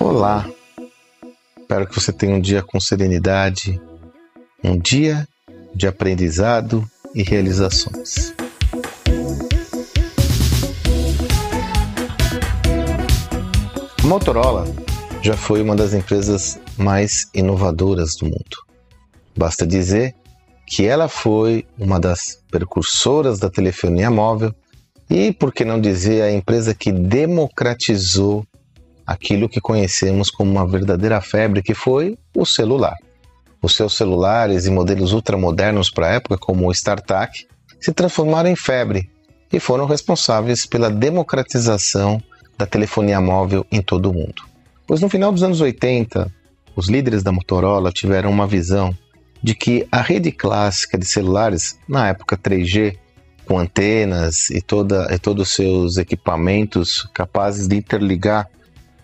Olá, espero que você tenha um dia com serenidade, um dia de aprendizado e realizações. A Motorola já foi uma das empresas mais inovadoras do mundo. Basta dizer que ela foi uma das precursoras da telefonia móvel e, por que não dizer, a empresa que democratizou aquilo que conhecemos como uma verdadeira febre, que foi o celular. Os seus celulares e modelos ultramodernos para a época, como o StarTAC, se transformaram em febre e foram responsáveis pela democratização da telefonia móvel em todo o mundo. Pois no final dos anos 80, os líderes da Motorola tiveram uma visão de que a rede clássica de celulares, na época 3G, com antenas e, toda, e todos os seus equipamentos capazes de interligar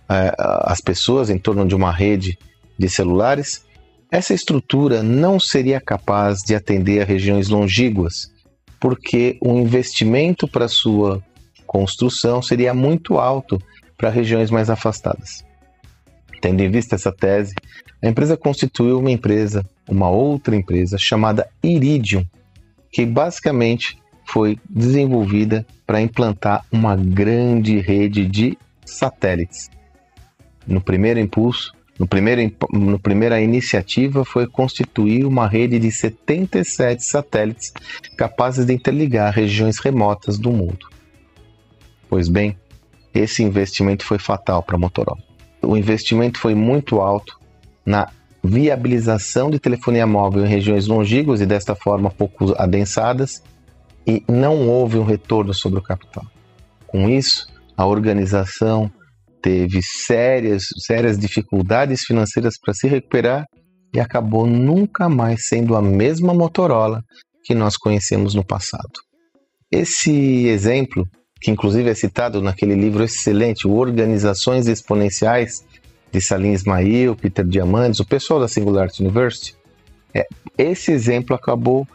é, as pessoas em torno de uma rede de celulares, essa estrutura não seria capaz de atender a regiões longínquas, porque o investimento para sua construção seria muito alto para regiões mais afastadas. Tendo em vista essa tese, a empresa constituiu uma empresa, uma outra empresa chamada Iridium, que basicamente foi desenvolvida para implantar uma grande rede de satélites. No primeiro impulso, no primeiro, no primeira iniciativa foi constituir uma rede de 77 satélites capazes de interligar regiões remotas do mundo. Pois bem, esse investimento foi fatal para a Motorola. O investimento foi muito alto na viabilização de telefonia móvel em regiões longínquas e desta forma pouco adensadas e não houve um retorno sobre o capital. Com isso, a organização teve sérias, sérias dificuldades financeiras para se recuperar e acabou nunca mais sendo a mesma Motorola que nós conhecemos no passado. Esse exemplo, que inclusive é citado naquele livro excelente, Organizações Exponenciais, de Salim Ismail, Peter Diamandis, o pessoal da Singularity University, é, esse exemplo acabou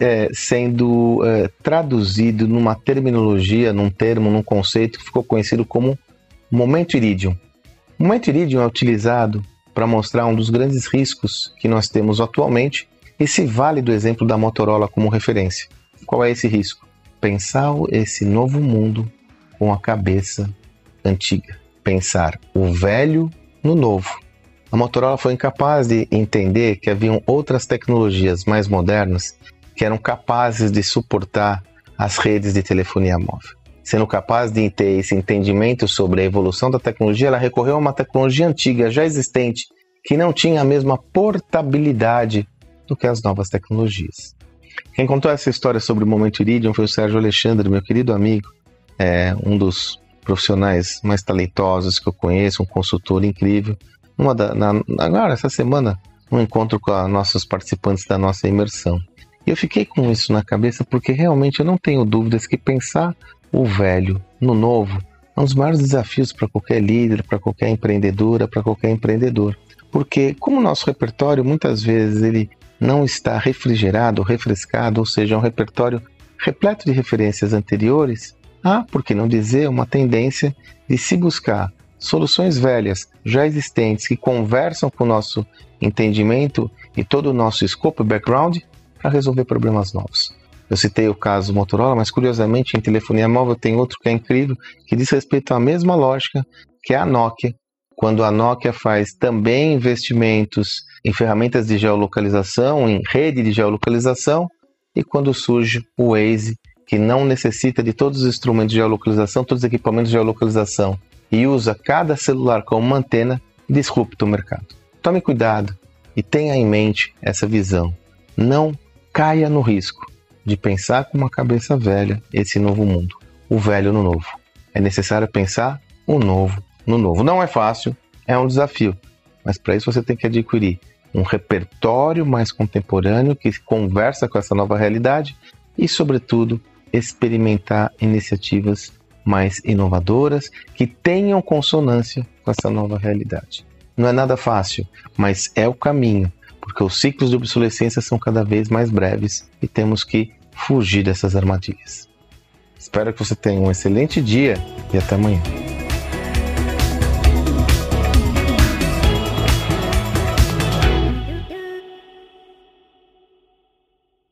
é, sendo é, traduzido numa terminologia, num termo, num conceito que ficou conhecido como Momento Iridium. O momento Iridium é utilizado para mostrar um dos grandes riscos que nós temos atualmente e se vale do exemplo da Motorola como referência. Qual é esse risco? Pensar esse novo mundo com a cabeça antiga. Pensar o velho no novo. A Motorola foi incapaz de entender que haviam outras tecnologias mais modernas que eram capazes de suportar as redes de telefonia móvel sendo capaz de ter esse entendimento sobre a evolução da tecnologia, ela recorreu a uma tecnologia antiga, já existente, que não tinha a mesma portabilidade do que as novas tecnologias. Quem contou essa história sobre o momento Iridium foi o Sérgio Alexandre, meu querido amigo, é um dos profissionais mais talentosos que eu conheço, um consultor incrível. Da, na, agora, essa semana, um encontro com os nossos participantes da nossa imersão. E eu fiquei com isso na cabeça porque realmente eu não tenho dúvidas que pensar o velho no novo é um dos maiores desafios para qualquer líder, para qualquer empreendedora, para qualquer empreendedor. Porque como o nosso repertório muitas vezes ele não está refrigerado, refrescado, ou seja, é um repertório repleto de referências anteriores, há, por que não dizer, uma tendência de se buscar soluções velhas, já existentes, que conversam com o nosso entendimento e todo o nosso escopo e background para resolver problemas novos. Eu citei o caso Motorola, mas curiosamente em telefonia móvel tem outro que é incrível, que diz respeito à mesma lógica que é a Nokia. Quando a Nokia faz também investimentos em ferramentas de geolocalização, em rede de geolocalização, e quando surge o Waze, que não necessita de todos os instrumentos de geolocalização, todos os equipamentos de geolocalização, e usa cada celular como uma antena, disrupta o mercado. Tome cuidado e tenha em mente essa visão. Não caia no risco de pensar com uma cabeça velha esse novo mundo, o velho no novo. É necessário pensar o novo no novo. Não é fácil, é um desafio, mas para isso você tem que adquirir um repertório mais contemporâneo que conversa com essa nova realidade e, sobretudo, experimentar iniciativas mais inovadoras que tenham consonância com essa nova realidade. Não é nada fácil, mas é o caminho porque os ciclos de obsolescência são cada vez mais breves e temos que fugir dessas armadilhas. Espero que você tenha um excelente dia e até amanhã.